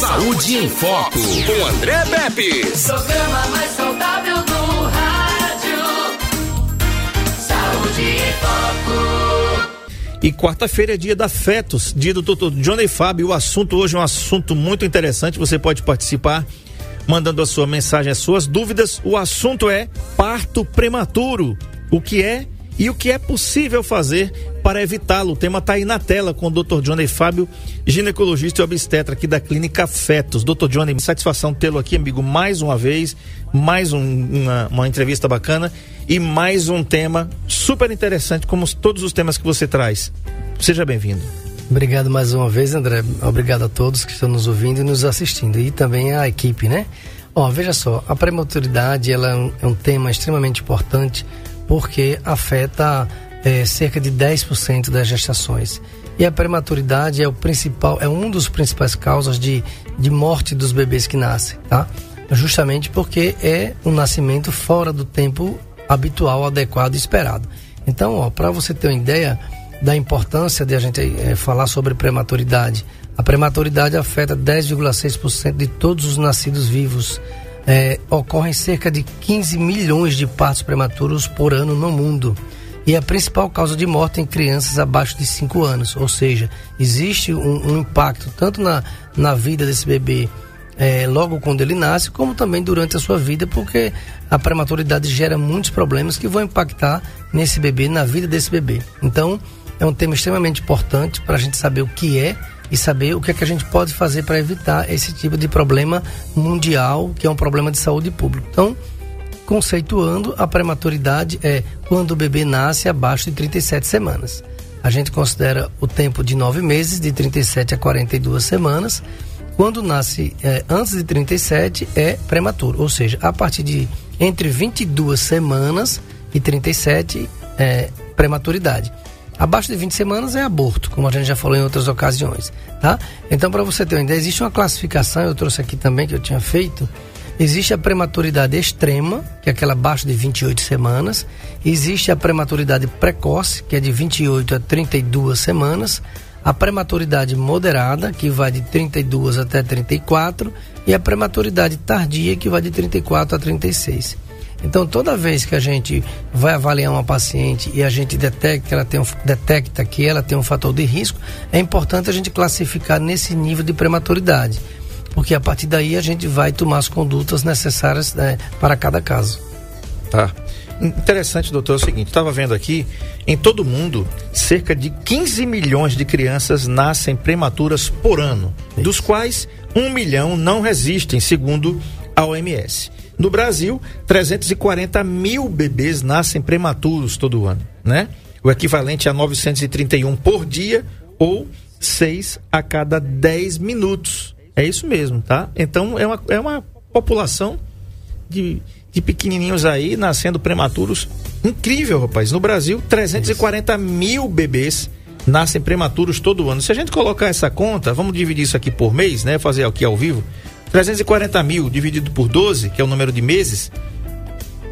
Saúde em Foco, com André Pepe. Programa mais saudável do rádio. Saúde em Foco. E quarta-feira é dia da Fetos, dia do doutor Johnny Fábio. O assunto hoje é um assunto muito interessante. Você pode participar mandando a sua mensagem, as suas dúvidas. O assunto é parto prematuro. O que é e o que é possível fazer para evitá-lo. O tema está aí na tela com o Dr. Johnny Fábio, ginecologista e obstetra aqui da Clínica Fetos. Dr. Johnny, satisfação tê-lo aqui, amigo, mais uma vez, mais um, uma, uma entrevista bacana e mais um tema super interessante, como todos os temas que você traz. Seja bem-vindo. Obrigado mais uma vez, André. Obrigado a todos que estão nos ouvindo e nos assistindo. E também a equipe, né? Ó, veja só, a prematuridade ela é um, é um tema extremamente importante porque afeta é, cerca de 10% das gestações. E a prematuridade é o principal, é um dos principais causas de, de morte dos bebês que nascem, tá? Justamente porque é um nascimento fora do tempo habitual, adequado e esperado. Então, para você ter uma ideia da importância de a gente é, falar sobre prematuridade, a prematuridade afeta 10,6% de todos os nascidos vivos é, ocorrem cerca de 15 milhões de partos prematuros por ano no mundo. E a principal causa de morte em crianças abaixo de 5 anos. Ou seja, existe um, um impacto tanto na, na vida desse bebê é, logo quando ele nasce, como também durante a sua vida, porque a prematuridade gera muitos problemas que vão impactar nesse bebê, na vida desse bebê. Então, é um tema extremamente importante para a gente saber o que é e saber o que é que a gente pode fazer para evitar esse tipo de problema mundial, que é um problema de saúde pública. Então, conceituando, a prematuridade é quando o bebê nasce abaixo de 37 semanas. A gente considera o tempo de nove meses, de 37 a 42 semanas. Quando nasce é, antes de 37 é prematuro, ou seja, a partir de entre 22 semanas e 37 é prematuridade. Abaixo de 20 semanas é aborto, como a gente já falou em outras ocasiões, tá? Então, para você ter uma ideia, existe uma classificação, eu trouxe aqui também que eu tinha feito. Existe a prematuridade extrema, que é aquela abaixo de 28 semanas. Existe a prematuridade precoce, que é de 28 a 32 semanas. A prematuridade moderada, que vai de 32 até 34. E a prematuridade tardia, que vai de 34 a 36. Então, toda vez que a gente vai avaliar uma paciente e a gente detecta que ela tem um, detecta que ela tem um fator de risco, é importante a gente classificar nesse nível de prematuridade, porque a partir daí a gente vai tomar as condutas necessárias né, para cada caso. Tá. Interessante, doutor, é o seguinte, estava vendo aqui, em todo o mundo, cerca de 15 milhões de crianças nascem prematuras por ano, Isso. dos quais um milhão não resistem, segundo a OMS. No Brasil, 340 mil bebês nascem prematuros todo ano, né? O equivalente a 931 por dia ou 6 a cada 10 minutos. É isso mesmo, tá? Então é uma, é uma população de, de pequenininhos aí nascendo prematuros. Incrível, rapaz. No Brasil, 340 mil bebês nascem prematuros todo ano. Se a gente colocar essa conta, vamos dividir isso aqui por mês, né? Fazer aqui ao vivo. 340 mil dividido por 12, que é o número de meses,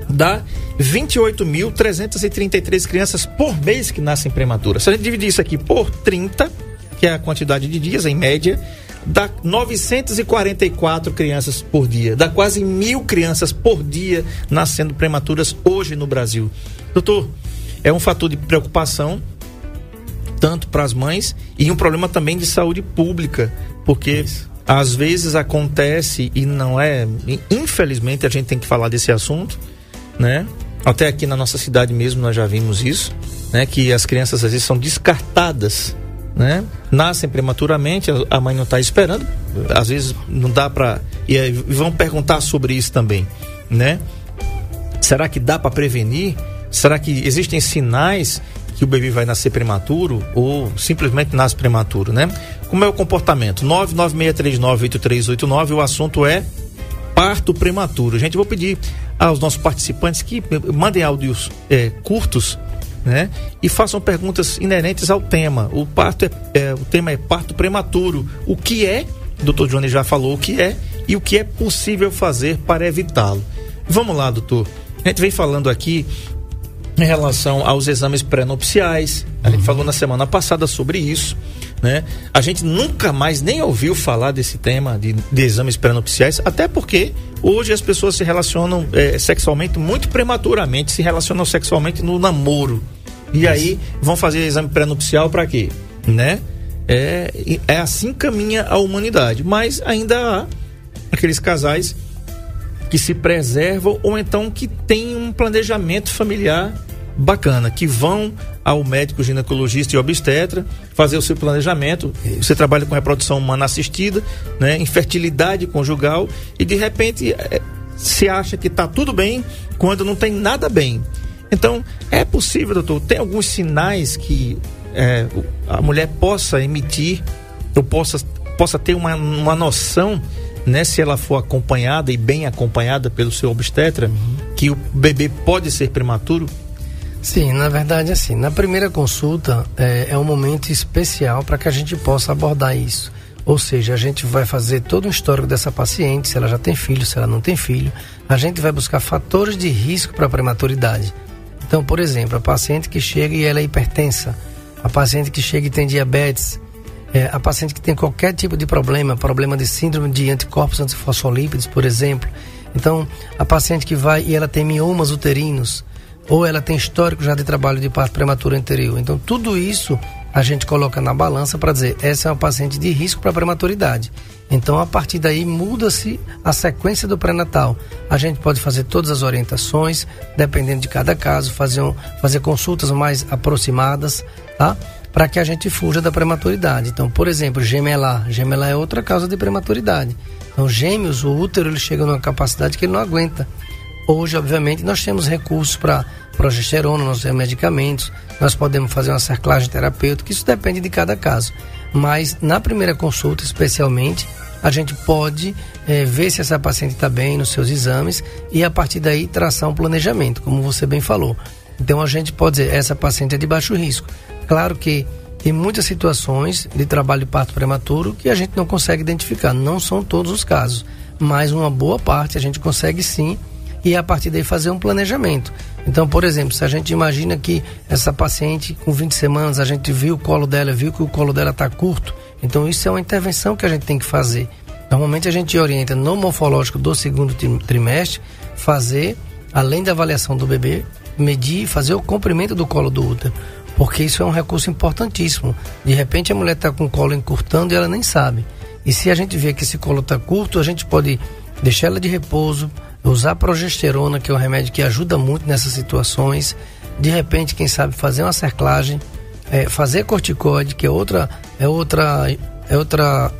dá 28.333 crianças por mês que nascem prematuras. Se a gente dividir isso aqui por 30, que é a quantidade de dias em média, dá 944 crianças por dia. Dá quase mil crianças por dia nascendo prematuras hoje no Brasil. Doutor, é um fator de preocupação tanto para as mães e um problema também de saúde pública, porque Isso às vezes acontece e não é, infelizmente a gente tem que falar desse assunto, né? Até aqui na nossa cidade mesmo nós já vimos isso, né? Que as crianças às vezes são descartadas, né? Nascem prematuramente, a mãe não está esperando, às vezes não dá para e aí vão perguntar sobre isso também, né? Será que dá para prevenir? Será que existem sinais que o bebê vai nascer prematuro ou simplesmente nasce prematuro, né? Como é o comportamento? 996398389, o assunto é parto prematuro. Gente, vou pedir aos nossos participantes que mandem áudios é, curtos, né? E façam perguntas inerentes ao tema. O parto é, é, o tema é parto prematuro. O que é? O doutor Johnny já falou o que é e o que é possível fazer para evitá-lo. Vamos lá, doutor. A gente vem falando aqui em relação aos exames pré-nupciais. A gente uhum. falou na semana passada sobre isso. Né? A gente nunca mais nem ouviu falar desse tema de, de exames pré-nupciais, até porque hoje as pessoas se relacionam é, sexualmente muito prematuramente, se relacionam sexualmente no namoro. E aí vão fazer exame pré-nupcial para quê? Né? É, é assim caminha a humanidade. Mas ainda há aqueles casais que se preservam ou então que têm um planejamento familiar bacana, que vão ao médico ginecologista e obstetra fazer o seu planejamento. Isso. Você trabalha com reprodução humana assistida, né, infertilidade conjugal e de repente é, se acha que está tudo bem quando não tem nada bem. Então, é possível, doutor, tem alguns sinais que é, a mulher possa emitir, ou possa, possa ter uma, uma noção, né, se ela for acompanhada e bem acompanhada pelo seu obstetra, uhum. que o bebê pode ser prematuro? Sim, na verdade, assim, na primeira consulta é, é um momento especial para que a gente possa abordar isso. Ou seja, a gente vai fazer todo um histórico dessa paciente, se ela já tem filho, se ela não tem filho. A gente vai buscar fatores de risco para a prematuridade. Então, por exemplo, a paciente que chega e ela é hipertensa, a paciente que chega e tem diabetes, é, a paciente que tem qualquer tipo de problema, problema de síndrome de anticorpos antifosfolípidos, por exemplo. Então, a paciente que vai e ela tem miomas uterinos, ou ela tem histórico já de trabalho de parto prematuro anterior. Então, tudo isso a gente coloca na balança para dizer, essa é uma paciente de risco para prematuridade. Então, a partir daí, muda-se a sequência do pré-natal. A gente pode fazer todas as orientações, dependendo de cada caso, fazer, um, fazer consultas mais aproximadas, tá? Para que a gente fuja da prematuridade. Então, por exemplo, gemelar. Gemelar é outra causa de prematuridade. Então, gêmeos, o útero, ele chega numa capacidade que ele não aguenta. Hoje, obviamente, nós temos recursos para progesterona, nós temos medicamentos, nós podemos fazer uma cerclagem terapêutica, isso depende de cada caso. Mas na primeira consulta, especialmente, a gente pode é, ver se essa paciente está bem nos seus exames e a partir daí traçar um planejamento, como você bem falou. Então a gente pode dizer, essa paciente é de baixo risco. Claro que tem muitas situações de trabalho de parto prematuro que a gente não consegue identificar, não são todos os casos, mas uma boa parte a gente consegue sim e a partir daí fazer um planejamento. Então, por exemplo, se a gente imagina que essa paciente com 20 semanas, a gente viu o colo dela, viu que o colo dela está curto, então isso é uma intervenção que a gente tem que fazer. Normalmente a gente orienta no morfológico do segundo trimestre fazer, além da avaliação do bebê, medir, fazer o comprimento do colo do útero, porque isso é um recurso importantíssimo. De repente a mulher está com o colo encurtando e ela nem sabe. E se a gente vê que esse colo está curto, a gente pode deixar ela de repouso, usar progesterona, que é um remédio que ajuda muito nessas situações. De repente, quem sabe fazer uma cerclagem, é, fazer corticóide, que é outra, é outra, é outra,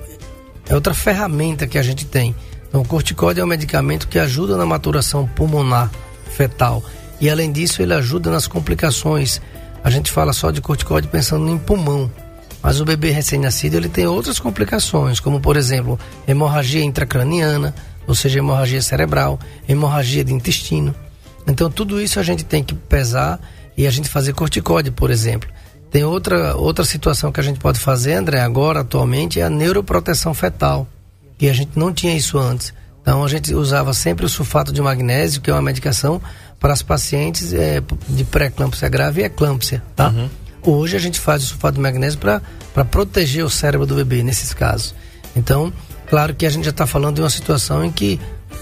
é outra ferramenta que a gente tem. Então, o corticóide é um medicamento que ajuda na maturação pulmonar fetal. E além disso, ele ajuda nas complicações. A gente fala só de corticóide pensando em pulmão, mas o bebê recém-nascido ele tem outras complicações, como por exemplo, hemorragia intracraniana, ou seja, hemorragia cerebral, hemorragia de intestino. Então, tudo isso a gente tem que pesar e a gente fazer corticóide, por exemplo. Tem outra, outra situação que a gente pode fazer, André, agora, atualmente, é a neuroproteção fetal. E a gente não tinha isso antes. Então, a gente usava sempre o sulfato de magnésio, que é uma medicação para as pacientes é, de pré-eclâmpsia grave e eclâmpsia, tá? Uhum. Hoje a gente faz o sulfato de magnésio para proteger o cérebro do bebê nesses casos. Então, Claro que a gente já está falando de uma situação em que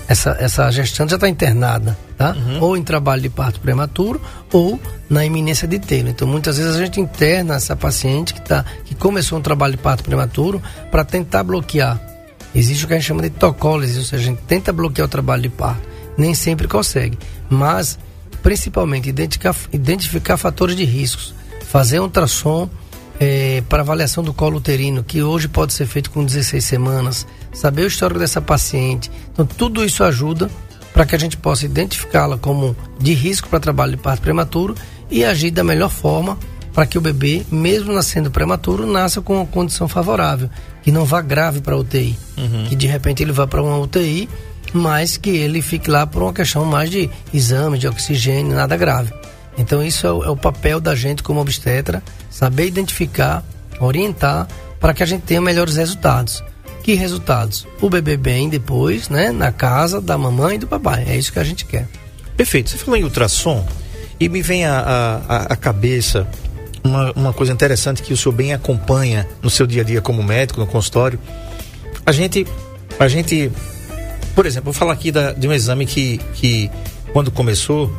essa, essa gestante já está internada, tá? Uhum. Ou em trabalho de parto prematuro ou na iminência de tê-lo. Então, muitas vezes a gente interna essa paciente que, tá, que começou um trabalho de parto prematuro para tentar bloquear. Existe o que a gente chama de tocólise, ou seja, a gente tenta bloquear o trabalho de parto. Nem sempre consegue, mas principalmente identificar, identificar fatores de riscos, fazer um ultrassom é, para avaliação do colo uterino, que hoje pode ser feito com 16 semanas, saber o histórico dessa paciente. Então, tudo isso ajuda para que a gente possa identificá-la como de risco para trabalho de parto prematuro e agir da melhor forma para que o bebê, mesmo nascendo prematuro, nasça com uma condição favorável, que não vá grave para a UTI, uhum. que de repente ele vá para uma UTI, mas que ele fique lá por uma questão mais de exame, de oxigênio, nada grave. Então isso é o, é o papel da gente como obstetra, saber identificar, orientar para que a gente tenha melhores resultados. Que resultados? O bebê bem depois, né, na casa da mamãe e do papai. É isso que a gente quer. Perfeito. Você falou em ultrassom e me vem a cabeça uma, uma coisa interessante que o senhor bem acompanha no seu dia a dia como médico, no consultório. A gente, a gente, por exemplo, vou falar aqui da, de um exame que, que, quando começou,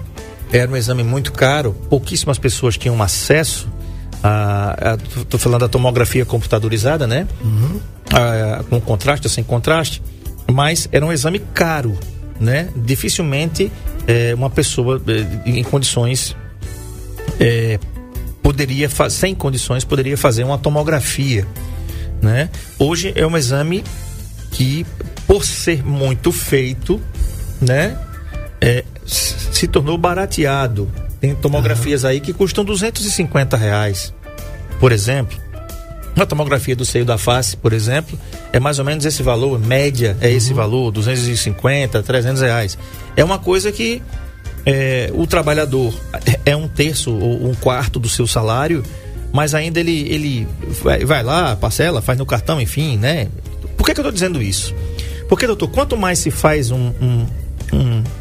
era um exame muito caro, pouquíssimas pessoas tinham acesso a. Estou falando da tomografia computadorizada, né? Uhum. A, com contraste ou sem contraste, mas era um exame caro, né? Dificilmente é, uma pessoa é, em condições é, poderia sem condições poderia fazer uma tomografia, né? Hoje é um exame que por ser muito feito, né, é, se tornou barateado. Tem tomografias uhum. aí que custam 250 reais, por exemplo. Uma tomografia do seio da face, por exemplo, é mais ou menos esse valor, média é esse uhum. valor, 250, 300 reais. É uma coisa que é, o trabalhador é um terço ou um quarto do seu salário, mas ainda ele, ele vai, lá, parcela, faz no cartão, enfim, né? Por que, que eu estou dizendo isso? Porque, doutor, quanto mais se faz um, um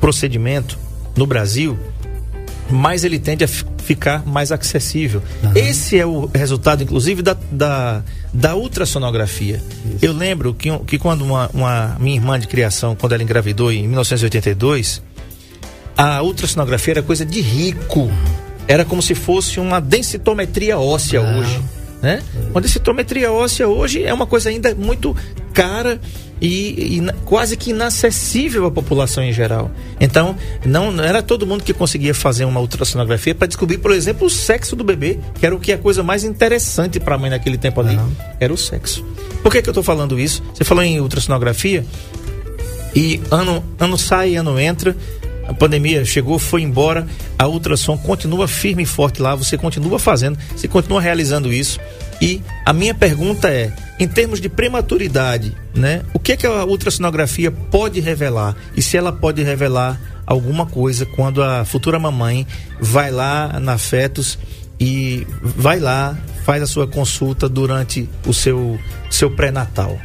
procedimento no Brasil, mais ele tende a ficar mais acessível. Uhum. Esse é o resultado, inclusive, da, da, da ultrassonografia. Isso. Eu lembro que, que quando uma, uma minha irmã de criação, quando ela engravidou em 1982, a ultrassonografia era coisa de rico. Era como se fosse uma densitometria óssea ah. hoje. Né? Uma densitometria óssea hoje é uma coisa ainda muito cara e, e, quase que inacessível à população em geral. Então, não, não era todo mundo que conseguia fazer uma ultrassonografia para descobrir, por exemplo, o sexo do bebê, que era o que é a coisa mais interessante para a mãe naquele tempo ali, uhum. era o sexo. Por que, que eu estou falando isso? Você falou em ultrassonografia e ano, ano sai, ano entra, a pandemia chegou, foi embora, a ultrassom continua firme e forte lá, você continua fazendo, você continua realizando isso. E a minha pergunta é, em termos de prematuridade, né? O que, é que a ultrassonografia pode revelar? E se ela pode revelar alguma coisa quando a futura mamãe vai lá na fetos e vai lá, faz a sua consulta durante o seu, seu pré-natal?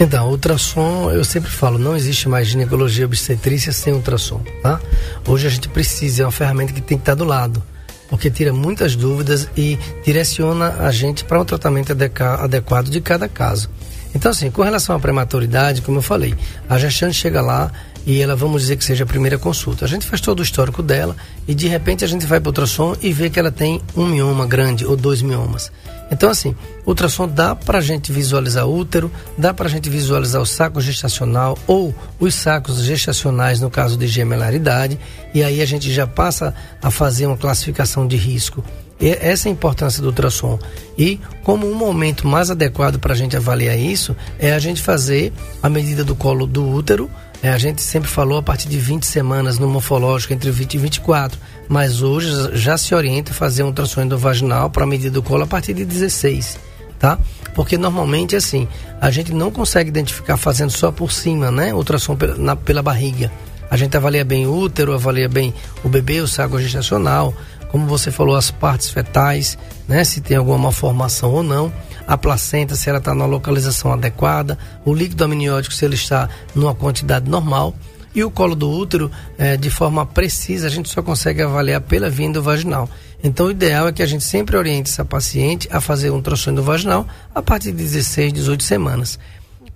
Então, ultrassom, eu sempre falo, não existe mais ginecologia obstetrícia sem ultrassom, tá? Hoje a gente precisa, é uma ferramenta que tem que estar do lado, porque tira muitas dúvidas e direciona a gente para um tratamento adequado de cada caso. Então, assim, com relação à prematuridade, como eu falei, a gestante chega lá e ela, vamos dizer que seja a primeira consulta. A gente faz todo o histórico dela e de repente a gente vai para o ultrassom e vê que ela tem um mioma grande ou dois miomas. Então, assim, ultrassom dá para a gente visualizar o útero, dá para a gente visualizar o saco gestacional ou os sacos gestacionais no caso de gemelaridade, e aí a gente já passa a fazer uma classificação de risco. E essa é a importância do ultrassom. E como um momento mais adequado para a gente avaliar isso é a gente fazer a medida do colo do útero. É, a gente sempre falou a partir de 20 semanas no morfológico, entre 20 e 24 mas hoje já se orienta a fazer um ultrassom endovaginal para medir do colo a partir de 16, tá? Porque normalmente assim, a gente não consegue identificar fazendo só por cima, né? Ultrassom pela, na, pela barriga. A gente avalia bem o útero, avalia bem o bebê, o saco gestacional, como você falou, as partes fetais, né? Se tem alguma malformação ou não a placenta, se ela está na localização adequada, o líquido amniótico, se ele está numa quantidade normal. E o colo do útero, é, de forma precisa, a gente só consegue avaliar pela via vaginal. Então, o ideal é que a gente sempre oriente essa paciente a fazer um ultrassom vaginal a partir de 16, 18 semanas.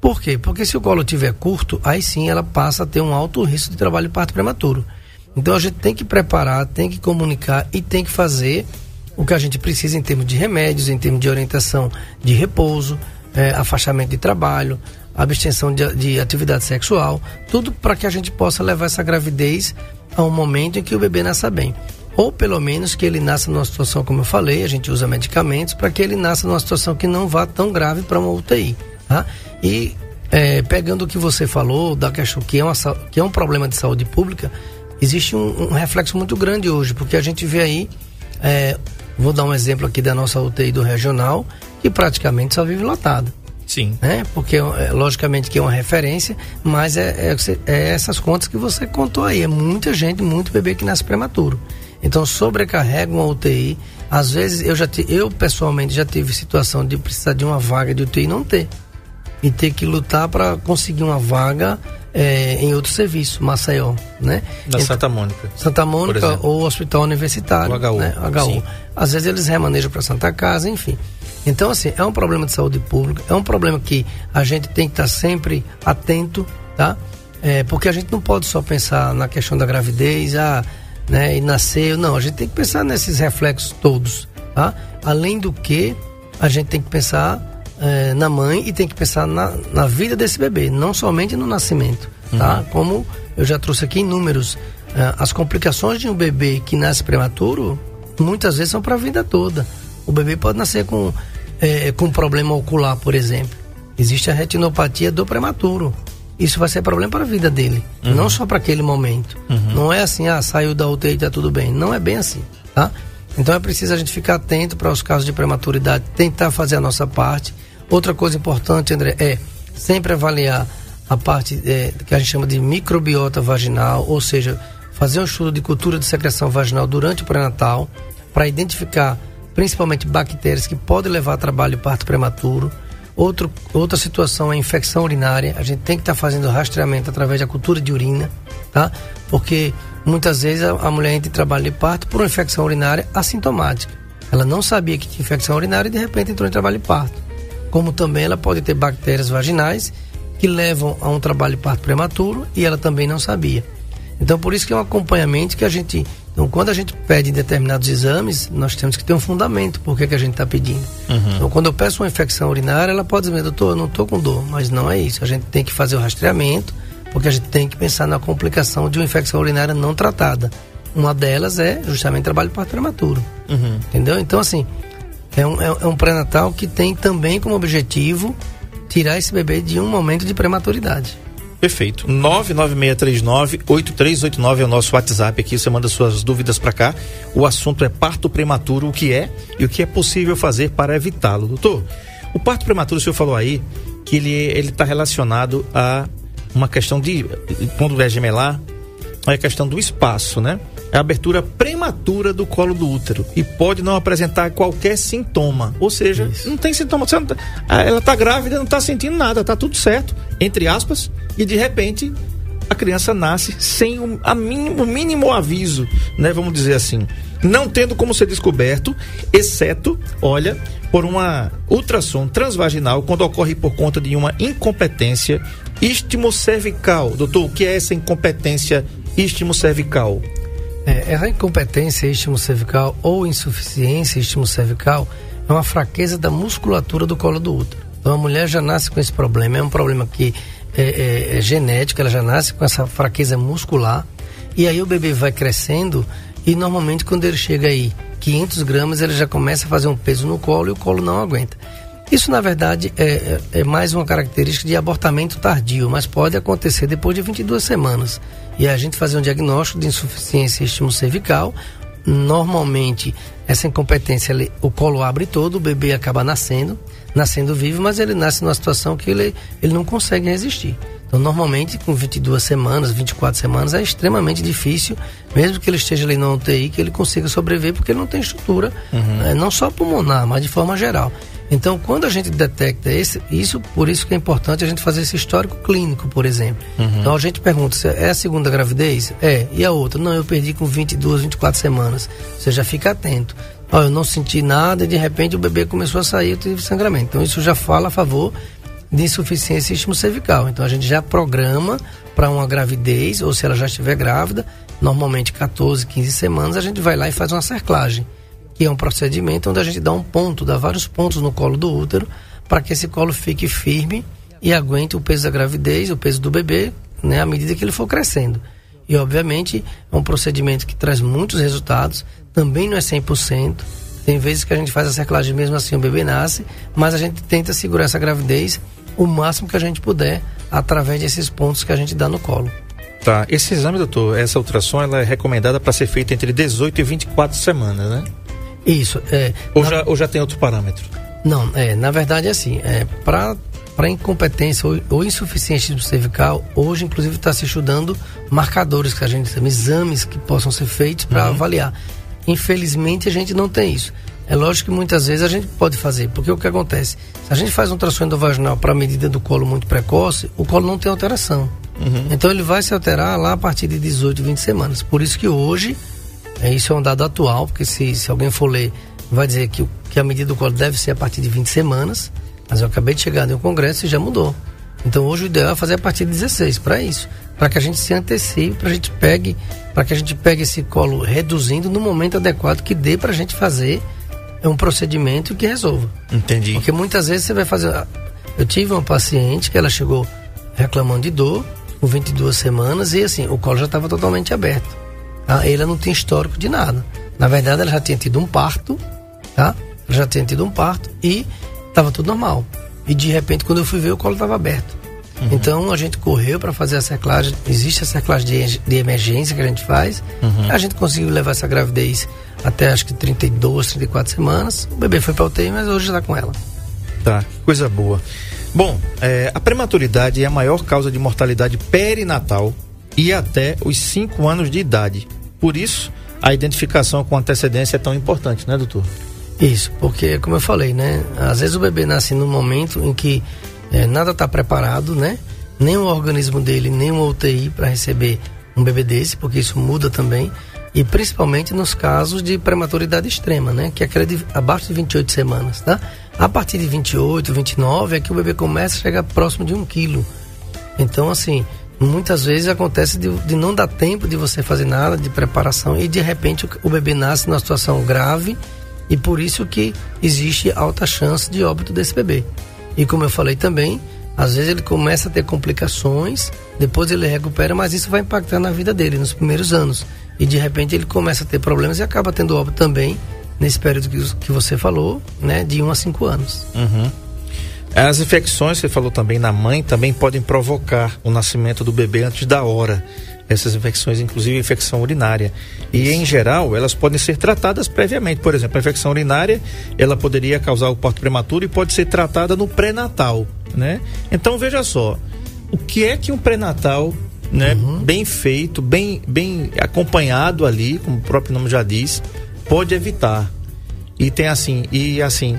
Por quê? Porque se o colo estiver curto, aí sim ela passa a ter um alto risco de trabalho de parto prematuro. Então, a gente tem que preparar, tem que comunicar e tem que fazer o que a gente precisa em termos de remédios, em termos de orientação de repouso, é, afastamento de trabalho, abstenção de, de atividade sexual, tudo para que a gente possa levar essa gravidez a um momento em que o bebê nasça bem. Ou pelo menos que ele nasça numa situação, como eu falei, a gente usa medicamentos para que ele nasça numa situação que não vá tão grave para uma UTI. Tá? E é, pegando o que você falou, da questão que é, uma, que é um problema de saúde pública, existe um, um reflexo muito grande hoje, porque a gente vê aí, é, vou dar um exemplo aqui da nossa UTI do regional, que praticamente só vive lotada. Sim. Né? Porque, é, logicamente, que é uma referência, mas é, é, é, essas contas que você contou aí. É muita gente, muito bebê que nasce prematuro. Então, sobrecarrega uma UTI. Às vezes, eu já eu pessoalmente já tive situação de precisar de uma vaga de UTI e não ter. E ter que lutar para conseguir uma vaga é, em outro serviço, Maceió, né? Da então, Santa Mônica. Santa Mônica ou Hospital Universitário, o HU. Né? HU. Às vezes eles remanejam para Santa Casa, enfim. Então, assim, é um problema de saúde pública, é um problema que a gente tem que estar sempre atento, tá? É, porque a gente não pode só pensar na questão da gravidez, ah, né, e nascer. Não, a gente tem que pensar nesses reflexos todos, tá? Além do que, a gente tem que pensar é, na mãe e tem que pensar na, na vida desse bebê, não somente no nascimento, tá? Uhum. Como eu já trouxe aqui em números, é, as complicações de um bebê que nasce prematuro, muitas vezes são para a vida toda. O bebê pode nascer com, é, com problema ocular, por exemplo. Existe a retinopatia do prematuro isso vai ser problema para a vida dele, uhum. não só para aquele momento. Uhum. Não é assim, ah, saiu da UTI tá tudo bem. Não é bem assim, tá? Então é preciso a gente ficar atento para os casos de prematuridade, tentar fazer a nossa parte. Outra coisa importante, André, é sempre avaliar a parte é, que a gente chama de microbiota vaginal, ou seja, fazer um estudo de cultura de secreção vaginal durante o pré-natal para identificar principalmente bactérias que podem levar a trabalho parto prematuro. Outro, outra situação é a infecção urinária. A gente tem que estar tá fazendo rastreamento através da cultura de urina, tá? Porque muitas vezes a, a mulher entra em trabalho de parto por uma infecção urinária assintomática. Ela não sabia que tinha infecção urinária e de repente entrou em trabalho de parto. Como também ela pode ter bactérias vaginais que levam a um trabalho de parto prematuro e ela também não sabia. Então por isso que é um acompanhamento que a gente então, quando a gente pede determinados exames, nós temos que ter um fundamento por que, que a gente está pedindo. Uhum. Então, quando eu peço uma infecção urinária, ela pode dizer, doutor, eu não estou com dor, mas não é isso. A gente tem que fazer o rastreamento, porque a gente tem que pensar na complicação de uma infecção urinária não tratada. Uma delas é justamente trabalho de parto prematuro. Uhum. Entendeu? Então, assim, é um, é, é um pré-natal que tem também como objetivo tirar esse bebê de um momento de prematuridade. Perfeito. 99639-8389 é o nosso WhatsApp aqui. Você manda suas dúvidas para cá. O assunto é parto prematuro, o que é e o que é possível fazer para evitá-lo. Doutor, o parto prematuro, o senhor falou aí que ele está relacionado a uma questão de. Quando é gemelar, é a questão do espaço, né? É a abertura prematura do colo do útero e pode não apresentar qualquer sintoma. Ou seja, Isso. não tem sintoma. Não tá, ela está grávida, não está sentindo nada, está tudo certo, entre aspas, e de repente a criança nasce sem o, a mínimo, o mínimo aviso, né? Vamos dizer assim. Não tendo como ser descoberto, exceto, olha, por uma ultrassom transvaginal quando ocorre por conta de uma incompetência istimocervical. Doutor, o que é essa incompetência istimocervical? É, essa incompetência istimocervical ou insuficiência istimocervical é uma fraqueza da musculatura do colo do útero. Então a mulher já nasce com esse problema, é um problema que é, é, é genético, ela já nasce com essa fraqueza muscular. E aí o bebê vai crescendo e normalmente quando ele chega aí 500 gramas, ele já começa a fazer um peso no colo e o colo não aguenta. Isso, na verdade, é, é, é mais uma característica de abortamento tardio, mas pode acontecer depois de 22 semanas. E a gente fazer um diagnóstico de insuficiência estímulo cervical, normalmente essa incompetência, ele, o colo abre todo, o bebê acaba nascendo, nascendo vivo, mas ele nasce numa situação que ele, ele não consegue resistir. Então, normalmente, com 22 semanas, 24 semanas, é extremamente difícil, mesmo que ele esteja ali na UTI, que ele consiga sobreviver, porque ele não tem estrutura, uhum. né, não só pulmonar, mas de forma geral. Então, quando a gente detecta esse, isso, por isso que é importante a gente fazer esse histórico clínico, por exemplo. Uhum. Então, a gente pergunta se é a segunda gravidez? É. E a outra? Não, eu perdi com 22, 24 semanas. Você já fica atento. Ó, eu não senti nada e de repente o bebê começou a sair, eu tive sangramento. Então, isso já fala a favor de insuficiência cervical. Então, a gente já programa para uma gravidez, ou se ela já estiver grávida, normalmente 14, 15 semanas, a gente vai lá e faz uma cerclagem que é um procedimento onde a gente dá um ponto, dá vários pontos no colo do útero, para que esse colo fique firme e aguente o peso da gravidez, o peso do bebê, né, à medida que ele for crescendo. E, obviamente, é um procedimento que traz muitos resultados, também não é 100%. Tem vezes que a gente faz a cerclagem mesmo assim o bebê nasce, mas a gente tenta segurar essa gravidez o máximo que a gente puder através desses pontos que a gente dá no colo. Tá, esse exame, doutor, essa ultrassom, ela é recomendada para ser feita entre 18 e 24 semanas, né? Isso. É, ou, na... já, ou já tem outro parâmetro? Não, é, na verdade é assim, é, para para incompetência ou, ou insuficiência cervical, hoje inclusive está se estudando marcadores que a gente chama, exames que possam ser feitos para uhum. avaliar. Infelizmente a gente não tem isso. É lógico que muitas vezes a gente pode fazer, porque o que acontece? Se a gente faz um ultrassom endovaginal para medida do colo muito precoce, o colo não tem alteração. Uhum. Então ele vai se alterar lá a partir de 18, 20 semanas. Por isso que hoje, isso é um dado atual, porque se, se alguém for ler, vai dizer que, que a medida do colo deve ser a partir de 20 semanas, mas eu acabei de chegar no Congresso e já mudou. Então hoje o ideal é fazer a partir de 16 para isso, para que a gente se antecipe, para a gente pegue, para que a gente pegue esse colo reduzindo no momento adequado que dê para a gente fazer um procedimento que resolva. Entendi. Porque muitas vezes você vai fazer. Eu tive uma paciente que ela chegou reclamando de dor com 22 semanas e assim o colo já estava totalmente aberto. Tá? Ela não tem histórico de nada. Na verdade, ela já tinha tido um parto, tá? Ela já tinha tido um parto e estava tudo normal. E de repente, quando eu fui ver, o colo estava aberto. Uhum. Então a gente correu para fazer a cerclagem. Existe a cerclagem de, de emergência que a gente faz. Uhum. A gente conseguiu levar essa gravidez até acho que 32, 34 semanas. O bebê foi para UTI, mas hoje está com ela. Tá, coisa boa. Bom, é, a prematuridade é a maior causa de mortalidade perinatal e até os 5 anos de idade. Por isso, a identificação com antecedência é tão importante, né, doutor? Isso, porque como eu falei, né? Às vezes o bebê nasce num momento em que é, nada está preparado, né? Nem o organismo dele, nem uma UTI para receber um bebê desse, porque isso muda também. E principalmente nos casos de prematuridade extrema, né? Que é aquela de abaixo de 28 semanas, tá? A partir de 28, 29 é que o bebê começa a chegar próximo de um quilo. Então, assim, muitas vezes acontece de, de, não dar tempo de você fazer nada de preparação e de repente o, o bebê nasce numa situação grave e por isso que existe alta chance de óbito desse bebê. E como eu falei também, às vezes ele começa a ter complicações, depois ele recupera, mas isso vai impactar na vida dele nos primeiros anos. E de repente ele começa a ter problemas e acaba tendo óbito também nesse período que, que você falou, né, de 1 a 5 anos. Uhum. As infecções, você falou também na mãe, também podem provocar o nascimento do bebê antes da hora essas infecções, inclusive infecção urinária. E em geral, elas podem ser tratadas previamente. Por exemplo, a infecção urinária, ela poderia causar o parto prematuro e pode ser tratada no pré-natal, né? Então veja só, o que é que um pré-natal, né, uhum. bem feito, bem bem acompanhado ali, como o próprio nome já diz, pode evitar. E tem assim, e assim,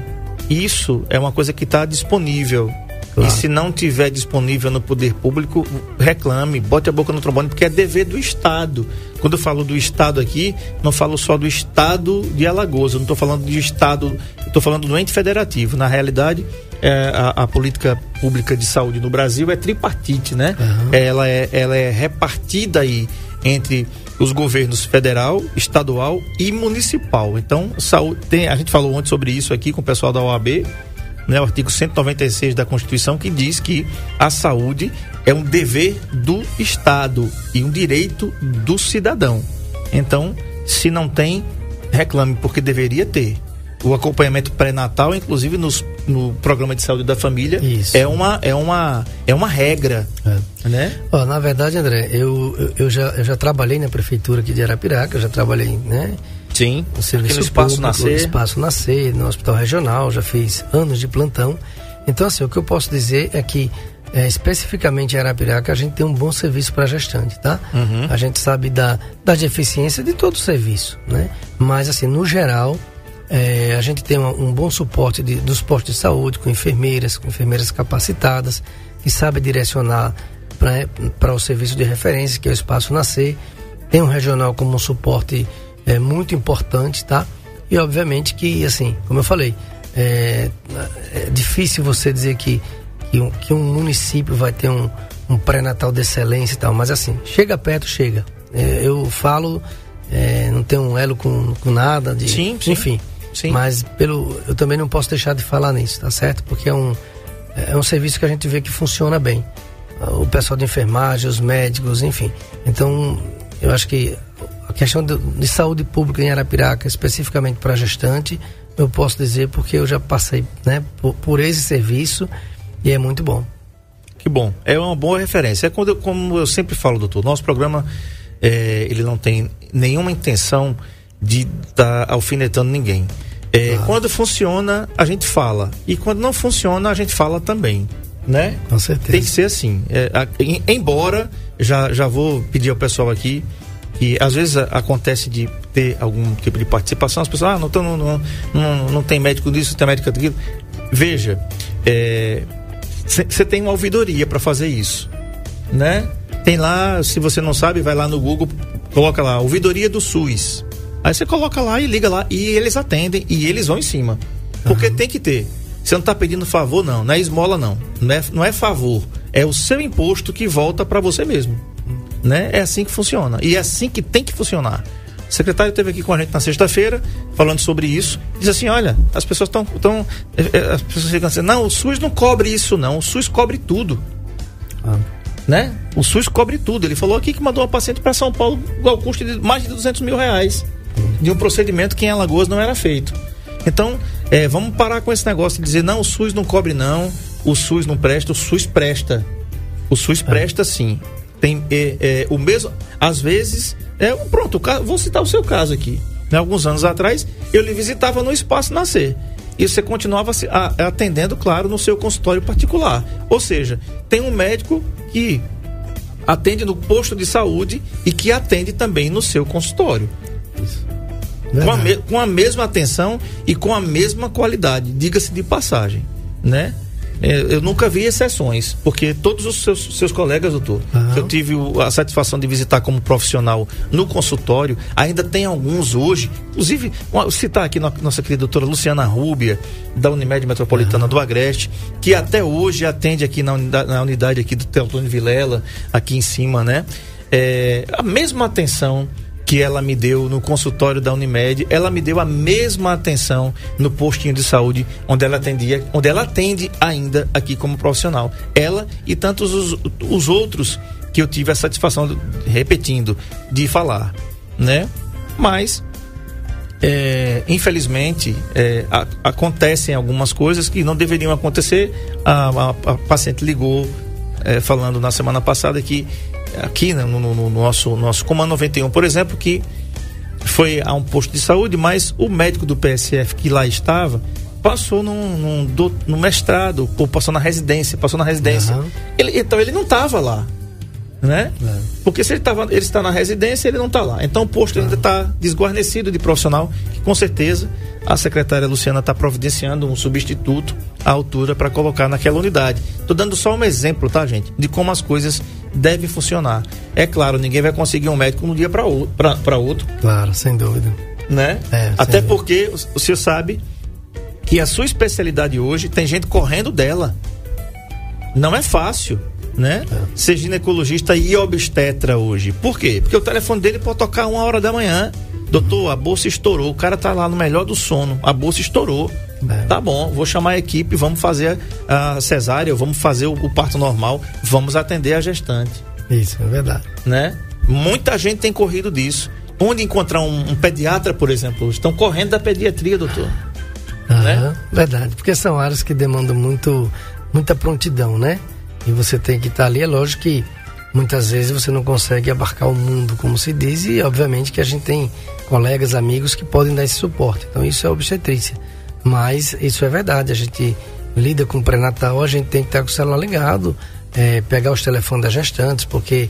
isso é uma coisa que está disponível Claro. E se não tiver disponível no poder público, reclame, bote a boca no trombone, porque é dever do Estado. Quando eu falo do Estado aqui, não falo só do Estado de Alagoas, eu não estou falando de Estado, estou falando do ente federativo. Na realidade, é, a, a, política pública de saúde no Brasil é tripartite, né? Uhum. Ela, é, ela é repartida aí entre os governos federal, estadual e municipal. Então, saúde, tem, a gente falou ontem sobre isso aqui com o pessoal da OAB né, o artigo 196 da Constituição, que diz que a saúde é um dever do Estado e um direito do cidadão. Então, se não tem, reclame, porque deveria ter. O acompanhamento pré-natal, inclusive nos, no programa de saúde da família, Isso. é uma é uma é uma regra, é. né? Ó, na verdade, André, eu, eu, eu, já, eu já trabalhei na prefeitura aqui de Arapiraca, eu já trabalhei, né? Sim. No serviço no Espaço público, Nascer. No Espaço Nascer, no Hospital Regional, já fiz anos de plantão. Então, assim, o que eu posso dizer é que, é, especificamente em Arapiraca, a gente tem um bom serviço para gestante, tá? Uhum. A gente sabe da, da deficiência de todo o serviço, né? Mas, assim, no geral, é, a gente tem um, um bom suporte de, dos postos de saúde, com enfermeiras, com enfermeiras capacitadas, que sabem direcionar para o serviço de referência, que é o Espaço Nascer. Tem um regional como um suporte é muito importante, tá? E obviamente que, assim, como eu falei, é, é difícil você dizer que, que, um, que um município vai ter um, um pré-natal de excelência e tal, mas assim, chega perto, chega. É, eu falo, é, não tenho um elo com, com nada, de, sim, sim, enfim. Sim. Mas pelo, eu também não posso deixar de falar nisso, tá certo? Porque é um, é um serviço que a gente vê que funciona bem. O pessoal de enfermagem, os médicos, enfim. Então, eu acho que a questão de, de saúde pública em Arapiraca, especificamente para gestante, eu posso dizer porque eu já passei né, por, por, esse serviço e é muito bom. Que bom, é uma boa referência. É quando, como eu sempre falo, doutor, nosso programa é, ele não tem nenhuma intenção de estar tá alfinetando ninguém. É, claro. Quando funciona, a gente fala. E quando não funciona, a gente fala também. Né? Com certeza. Tem que ser assim. É, a, em, embora, já, já vou pedir ao pessoal aqui que às vezes acontece de ter algum tipo de participação, as pessoas, ah, não, tô, não, não, não, não tem médico disso, não tem médico daquilo. Veja, você é, tem uma ouvidoria para fazer isso, né? Tem lá, se você não sabe, vai lá no Google, coloca lá, ouvidoria do SUS. Aí você coloca lá e liga lá e eles atendem e eles vão em cima. Porque uhum. tem que ter. Você não está pedindo favor, não. Não é esmola, não. Não é, não é favor. É o seu imposto que volta para você mesmo. Né? É assim que funciona. E é assim que tem que funcionar. O secretário esteve aqui com a gente na sexta-feira, falando sobre isso. Diz assim: olha, as pessoas estão. Tão, é, é, as pessoas ficam assim, não, o SUS não cobre isso, não. O SUS cobre tudo. Ah. Né? O SUS cobre tudo. Ele falou aqui que mandou uma paciente para São Paulo ao custo de mais de 200 mil reais. De um procedimento que em Alagoas não era feito. Então, é, vamos parar com esse negócio de dizer, não, o SUS não cobre, não. O SUS não presta, o SUS presta. O SUS é. presta sim. Tem é, é, o mesmo. Às vezes, é, pronto, vou citar o seu caso aqui. Né, alguns anos atrás, eu lhe visitava no Espaço Nascer. E você continuava atendendo, claro, no seu consultório particular. Ou seja, tem um médico que atende no posto de saúde e que atende também no seu consultório. Com a, me, com a mesma atenção e com a mesma qualidade, diga-se de passagem, né? É, eu nunca vi exceções, porque todos os seus, seus colegas, doutor, uhum. eu tive a satisfação de visitar como profissional no consultório, ainda tem alguns hoje, inclusive, citar aqui nossa querida doutora Luciana Rúbia, da Unimed Metropolitana uhum. do Agreste, que até hoje atende aqui na unidade, na unidade aqui do Teotônio Vilela, aqui em cima, né? É, a mesma atenção, que ela me deu no consultório da Unimed, ela me deu a mesma atenção no postinho de saúde onde ela atendia, onde ela atende ainda aqui como profissional. Ela e tantos os, os outros que eu tive a satisfação, repetindo, de falar, né? Mas é, infelizmente é, a, acontecem algumas coisas que não deveriam acontecer. A, a, a paciente ligou é, falando na semana passada que aqui né, no, no, nosso, nosso Comando 91, por exemplo, que foi a um posto de saúde, mas o médico do PSF que lá estava passou num, num, do, no mestrado, ou passou na residência, passou na residência. Uhum. Ele, então ele não estava lá. Né? É. Porque se ele, tava, ele está na residência, ele não está lá. Então o posto ainda está desguarnecido de profissional, que com certeza a secretária Luciana está providenciando um substituto à altura para colocar naquela unidade. Estou dando só um exemplo, tá, gente? De como as coisas devem funcionar. É claro, ninguém vai conseguir um médico de um dia para outro. Claro, sem dúvida. Né? É, Até porque o senhor sabe que a sua especialidade hoje tem gente correndo dela. Não é fácil, né? É. Ser ginecologista e obstetra hoje. Por quê? Porque o telefone dele pode tocar uma hora da manhã. Doutor, a bolsa estourou. O cara tá lá no melhor do sono. A bolsa estourou. É. Tá bom, vou chamar a equipe, vamos fazer a cesárea, vamos fazer o, o parto normal, vamos atender a gestante. Isso, é verdade. Né? Muita gente tem corrido disso. Onde encontrar um, um pediatra, por exemplo, estão correndo da pediatria, doutor. Ah, né? Verdade, porque são áreas que demandam muito, muita prontidão, né? E você tem que estar ali. É lógico que muitas vezes você não consegue abarcar o mundo, como se diz, e obviamente que a gente tem colegas, amigos que podem dar esse suporte. Então isso é obstetrícia. Mas isso é verdade, a gente lida com o pré-natal, a gente tem que estar com o celular ligado, é, pegar os telefones das gestantes, porque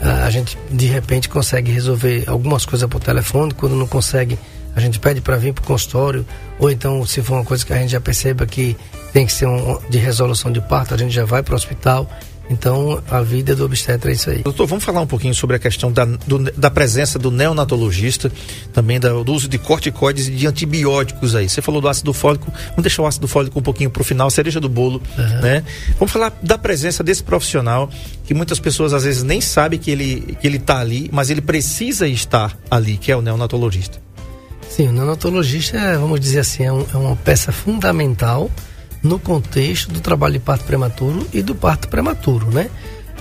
a, a gente de repente consegue resolver algumas coisas por telefone, quando não consegue, a gente pede para vir para o consultório, ou então se for uma coisa que a gente já perceba que tem que ser um, de resolução de parto, a gente já vai para o hospital. Então, a vida do obstetra é isso aí. Doutor, vamos falar um pouquinho sobre a questão da, do, da presença do neonatologista, também da, do uso de corticoides e de antibióticos aí. Você falou do ácido fólico, vamos deixar o ácido fólico um pouquinho para o final, cereja do bolo, uhum. né? Vamos falar da presença desse profissional, que muitas pessoas às vezes nem sabem que ele que ele está ali, mas ele precisa estar ali, que é o neonatologista. Sim, o neonatologista, é, vamos dizer assim, é, um, é uma peça fundamental no contexto do trabalho de parto prematuro e do parto prematuro, né?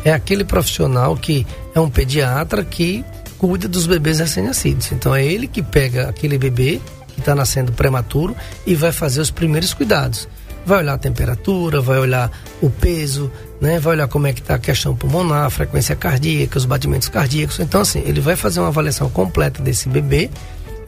É aquele profissional que é um pediatra que cuida dos bebês recém-nascidos. Então é ele que pega aquele bebê que está nascendo prematuro e vai fazer os primeiros cuidados. Vai olhar a temperatura, vai olhar o peso, né? vai olhar como é que está a questão pulmonar, a frequência cardíaca, os batimentos cardíacos. Então, assim, ele vai fazer uma avaliação completa desse bebê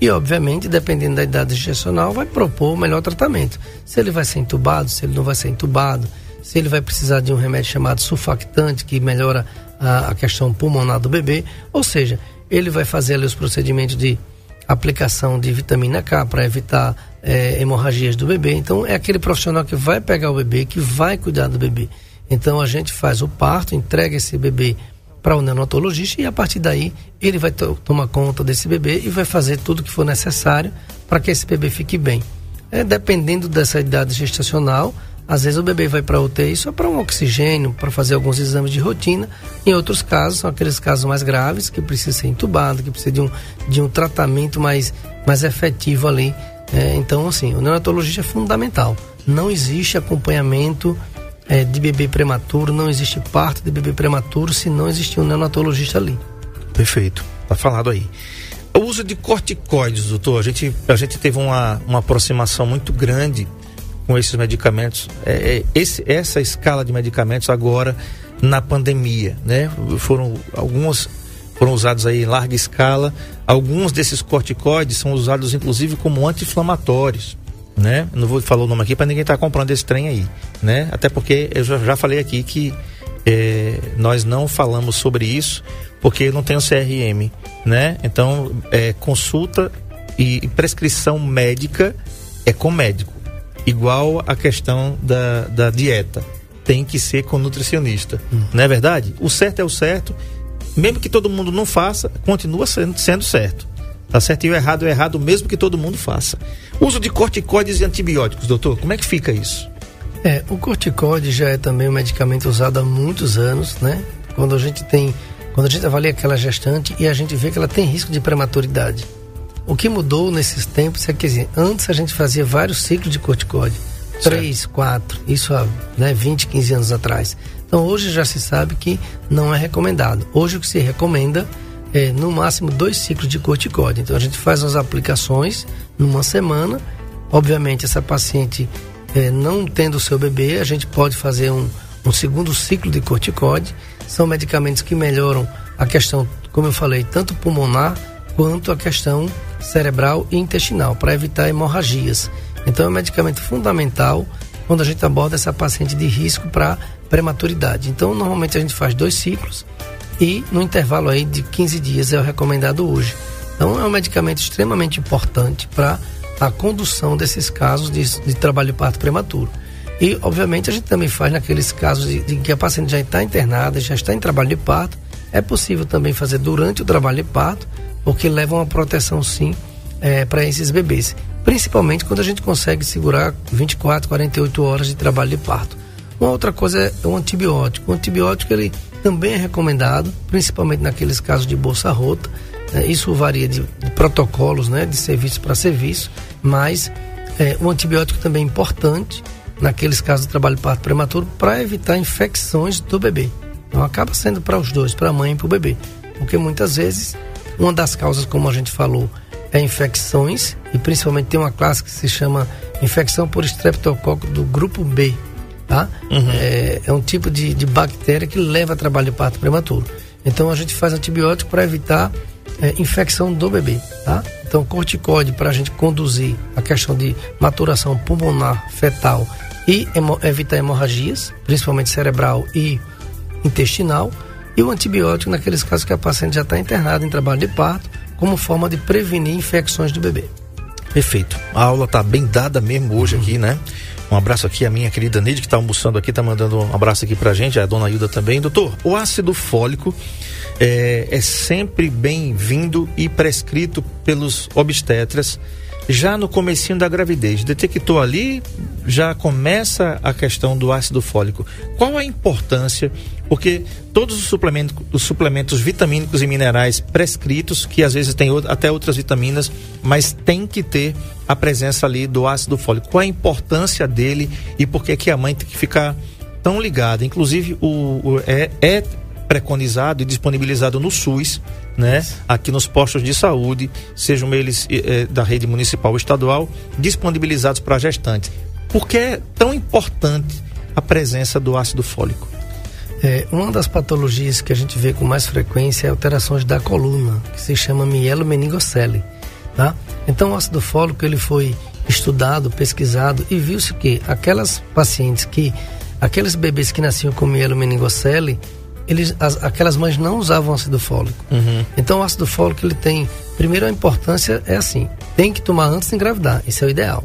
e, obviamente, dependendo da idade gestacional, vai propor o melhor tratamento. Se ele vai ser entubado, se ele não vai ser entubado, se ele vai precisar de um remédio chamado sulfactante, que melhora a, a questão pulmonar do bebê. Ou seja, ele vai fazer ali os procedimentos de aplicação de vitamina K para evitar é, hemorragias do bebê. Então, é aquele profissional que vai pegar o bebê, que vai cuidar do bebê. Então, a gente faz o parto, entrega esse bebê para o neonatologista e a partir daí ele vai tomar conta desse bebê e vai fazer tudo que for necessário para que esse bebê fique bem. É, dependendo dessa idade gestacional, às vezes o bebê vai para UTI só para um oxigênio, para fazer alguns exames de rotina. Em outros casos, são aqueles casos mais graves que precisa ser entubado, que precisa de um, de um tratamento mais, mais efetivo ali. É, então, assim, o neonatologista é fundamental. Não existe acompanhamento é, de bebê prematuro, não existe parto de bebê prematuro se não existir um neonatologista ali. Perfeito, tá falado aí. O uso de corticoides, doutor, a gente, a gente teve uma, uma aproximação muito grande com esses medicamentos, é, é, esse, essa escala de medicamentos agora na pandemia, né? Foram alguns foram usados aí em larga escala. Alguns desses corticoides são usados inclusive como anti-inflamatórios né? Não vou falar o nome aqui para ninguém estar tá comprando esse trem aí, né? Até porque eu já, já falei aqui que é, nós não falamos sobre isso porque não tem o CRM, né? Então, é, consulta e, prescrição médica é com médico. Igual a questão da, da dieta. Tem que ser com nutricionista. Hum. Não é verdade? O certo é o certo. Mesmo que todo mundo não faça, continua sendo, sendo certo. Tá certo? E o errado é errado, mesmo que todo mundo faça. Uso de corticoides e antibióticos, doutor, como é que fica isso? É, o corticóide já é também um medicamento usado há muitos anos, né? Quando a gente tem, quando a gente avalia aquela gestante e a gente vê que ela tem risco de prematuridade. O que mudou nesses tempos é que antes a gente fazia vários ciclos de corticóide, três, quatro, isso há né, 20, 15 anos atrás. Então hoje já se sabe que não é recomendado. Hoje o que se recomenda é, no máximo dois ciclos de corticóide. Então a gente faz as aplicações numa semana. Obviamente, essa paciente é, não tendo o seu bebê, a gente pode fazer um, um segundo ciclo de corticóide. São medicamentos que melhoram a questão, como eu falei, tanto pulmonar quanto a questão cerebral e intestinal, para evitar hemorragias. Então é um medicamento fundamental quando a gente aborda essa paciente de risco para prematuridade. Então, normalmente a gente faz dois ciclos e no intervalo aí de 15 dias é o recomendado hoje. Então é um medicamento extremamente importante para a condução desses casos de, de, trabalho de parto prematuro. E, obviamente, a gente também faz naqueles casos de, de que a paciente já está internada, já está em trabalho de parto. É possível também fazer durante o trabalho de parto, porque leva uma proteção, sim, é, para esses bebês. Principalmente quando a gente consegue segurar 24, 48 horas de trabalho de parto. Uma outra coisa é o antibiótico. O antibiótico, ele também é recomendado, principalmente naqueles casos de bolsa rota. Né? Isso varia de, de, protocolos, né? de serviço para serviço, mas é, o antibiótico também é importante naqueles casos de trabalho de parto prematuro para evitar infecções do bebê. Então acaba sendo para os dois, para a mãe e para o bebê. Porque muitas vezes, uma das causas, como a gente falou, é infecções, e principalmente tem uma classe que se chama infecção por estreptococo do grupo B, tá? Uhum. É, é, um tipo de, de, bactéria que leva a trabalho de parto prematuro. Então a gente faz antibiótico para evitar é, infecção do bebê, tá? Então corticóide para a gente conduzir a questão de maturação pulmonar fetal e hemo, evitar hemorragias, principalmente cerebral e intestinal, e o antibiótico naqueles casos que a paciente já está internada em trabalho de parto, como forma de prevenir infecções do bebê. Perfeito. A aula está bem dada mesmo hoje aqui, né? Um abraço aqui a minha querida Neide, que está almoçando aqui, está mandando um abraço aqui pra gente, a dona Hilda também. Doutor, o ácido fólico é, é sempre bem-vindo e prescrito pelos obstetras já no comecinho da gravidez. Detectou ali, já começa a questão do ácido fólico. Qual a importância? Porque todos os suplementos, os suplementos vitamínicos e minerais prescritos, que às vezes tem até outras vitaminas, mas tem que ter a presença ali do ácido fólico. Qual a importância dele e por que que a mãe tem que ficar tão ligada? Inclusive o, o é, é preconizado e disponibilizado no SUS, né? Aqui nos postos de saúde, sejam eles é, da rede municipal ou estadual, disponibilizados para gestantes. Por que é tão importante a presença do ácido fólico? É, uma das patologias que a gente vê com mais frequência é alterações da coluna, que se chama mielomeningocele, tá? Então o ácido fólico ele foi estudado, pesquisado e viu-se que aquelas pacientes que aqueles bebês que nasciam com mielomeningocele eles, as, aquelas mães não usavam ácido fólico. Uhum. Então o ácido fólico ele tem, primeiro a importância é assim, tem que tomar antes de engravidar, isso é o ideal.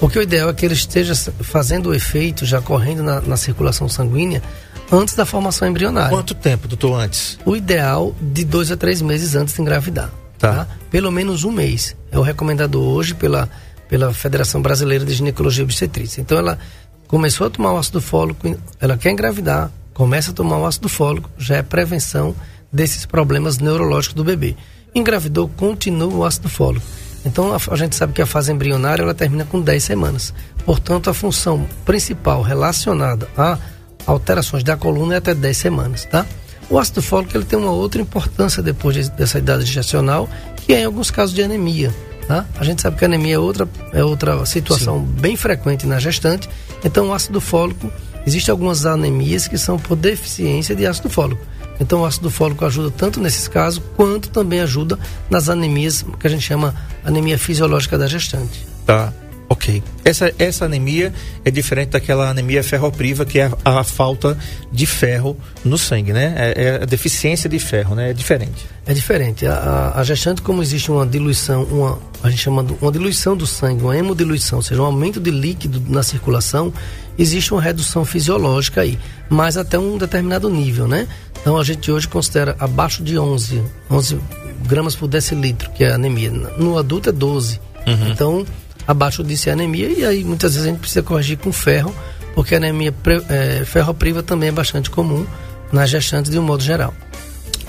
Porque o ideal é que ele esteja fazendo o efeito, já correndo na, na circulação sanguínea, antes da formação embrionária. Quanto tempo, doutor, antes? O ideal de dois a três meses antes de engravidar. Tá. Tá. Pelo menos um mês. É o recomendado hoje pela, pela Federação Brasileira de Ginecologia e Obstetrícia. Então ela começou a tomar o ácido fólico, ela quer engravidar, começa a tomar o ácido fólico, já é prevenção desses problemas neurológicos do bebê. Engravidou, continua o ácido fólico. Então a, a gente sabe que a fase embrionária ela termina com 10 semanas. Portanto, a função principal relacionada a alterações da coluna é até 10 semanas, tá? O ácido fólico ele tem uma outra importância depois de, dessa idade gestacional, que é em alguns casos de anemia. Tá? A gente sabe que anemia é outra, é outra situação Sim. bem frequente na gestante. Então, o ácido fólico, existem algumas anemias que são por deficiência de ácido fólico. Então, o ácido fólico ajuda tanto nesses casos, quanto também ajuda nas anemias que a gente chama anemia fisiológica da gestante. Tá. Ok. Essa, essa anemia é diferente daquela anemia ferropriva, que é a, a falta de ferro no sangue, né? É, é, a deficiência de ferro, né? É diferente. É diferente. A, a, gestante, como existe uma diluição, uma, a gente chama de uma diluição do sangue, uma hemodiluição, ou seja, um aumento de líquido na circulação, existe uma redução fisiológica aí, mas até um determinado nível, né? Então a gente hoje considera abaixo de 11, 11 gramas por decilitro, que é a anemia. No adulto é 12. Uhum. Então abaixo disso é anemia, e aí muitas vezes a gente precisa corrigir com ferro, porque anemia é, ferropriva também é bastante comum nas gestantes de um modo geral.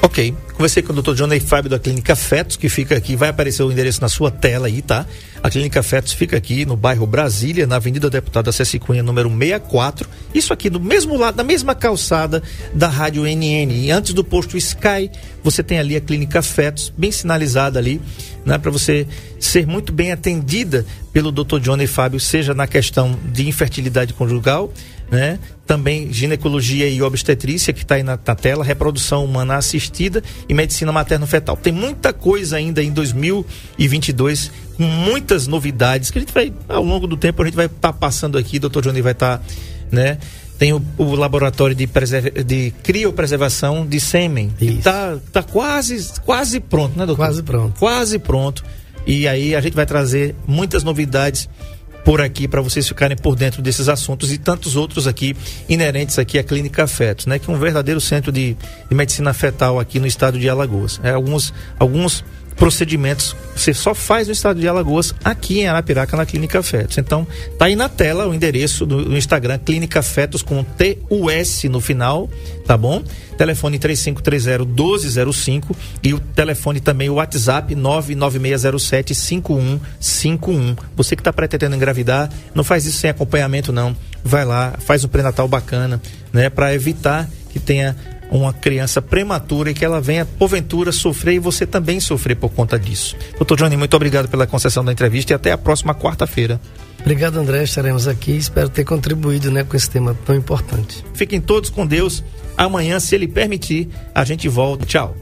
Ok. Conversei com o Dr. Johnny Fábio da Clínica Fetos, que fica aqui, vai aparecer o endereço na sua tela aí, tá? A Clínica Fetos fica aqui no bairro Brasília, na Avenida Deputada Ceci Cunha, número 64. Isso aqui do mesmo lado, na mesma calçada da Rádio NN. E antes do posto Sky, você tem ali a Clínica Fetos, bem sinalizada ali, né? Para você ser muito bem atendida pelo Dr. Johnny Fábio, seja na questão de infertilidade conjugal, né? Também ginecologia e obstetrícia, que está aí na, na, tela, reprodução humana assistida e medicina materno-fetal. Tem muita coisa ainda em 2022, com muitas novidades, que a gente vai, ao longo do tempo, a gente vai estar tá passando aqui, doutor Johnny vai estar, tá, né? Tem o, o, laboratório de, de criopreservação de sêmen. Está tá quase, quase pronto, né, doutor? Quase pronto. Quase pronto. E aí a gente vai trazer muitas novidades por aqui para vocês ficarem por dentro desses assuntos e tantos outros aqui inerentes aqui à Clínica Fetos, né? Que é um verdadeiro centro de, de medicina fetal aqui no estado de Alagoas. É, alguns, alguns procedimentos você só faz no estado de Alagoas, aqui em Arapiraca, na Clínica Fetos. Então, tá aí na tela o endereço do, Instagram, Clínica Fetos com T-U-S no final, tá bom? Telefone 3530-1205 e o telefone também, o WhatsApp 99607-5151. Você que está pretendendo engravidar, não faz isso sem acompanhamento, não. Vai lá, faz um pré-natal bacana, né? Para evitar que tenha uma criança prematura e que ela venha, porventura, sofrer e você também sofrer por conta disso. Doutor Johnny, muito obrigado pela concessão da entrevista e até a próxima quarta-feira. Obrigado, André. Estaremos aqui. Espero ter contribuído né, com esse tema tão importante. Fiquem todos com Deus. Amanhã, se Ele permitir, a gente volta. Tchau.